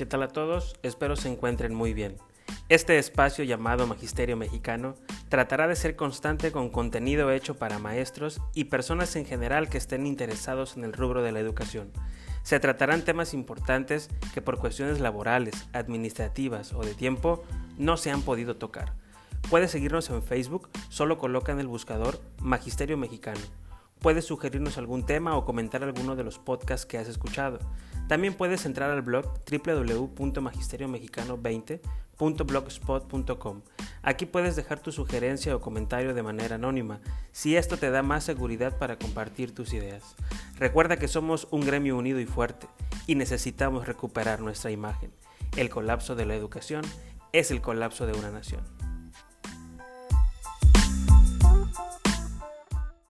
¿Qué tal a todos? Espero se encuentren muy bien. Este espacio llamado Magisterio Mexicano tratará de ser constante con contenido hecho para maestros y personas en general que estén interesados en el rubro de la educación. Se tratarán temas importantes que por cuestiones laborales, administrativas o de tiempo no se han podido tocar. Puedes seguirnos en Facebook, solo coloca en el buscador Magisterio Mexicano. Puedes sugerirnos algún tema o comentar alguno de los podcasts que has escuchado. También puedes entrar al blog www.magisteriomexicano20.blogspot.com. Aquí puedes dejar tu sugerencia o comentario de manera anónima, si esto te da más seguridad para compartir tus ideas. Recuerda que somos un gremio unido y fuerte y necesitamos recuperar nuestra imagen. El colapso de la educación es el colapso de una nación.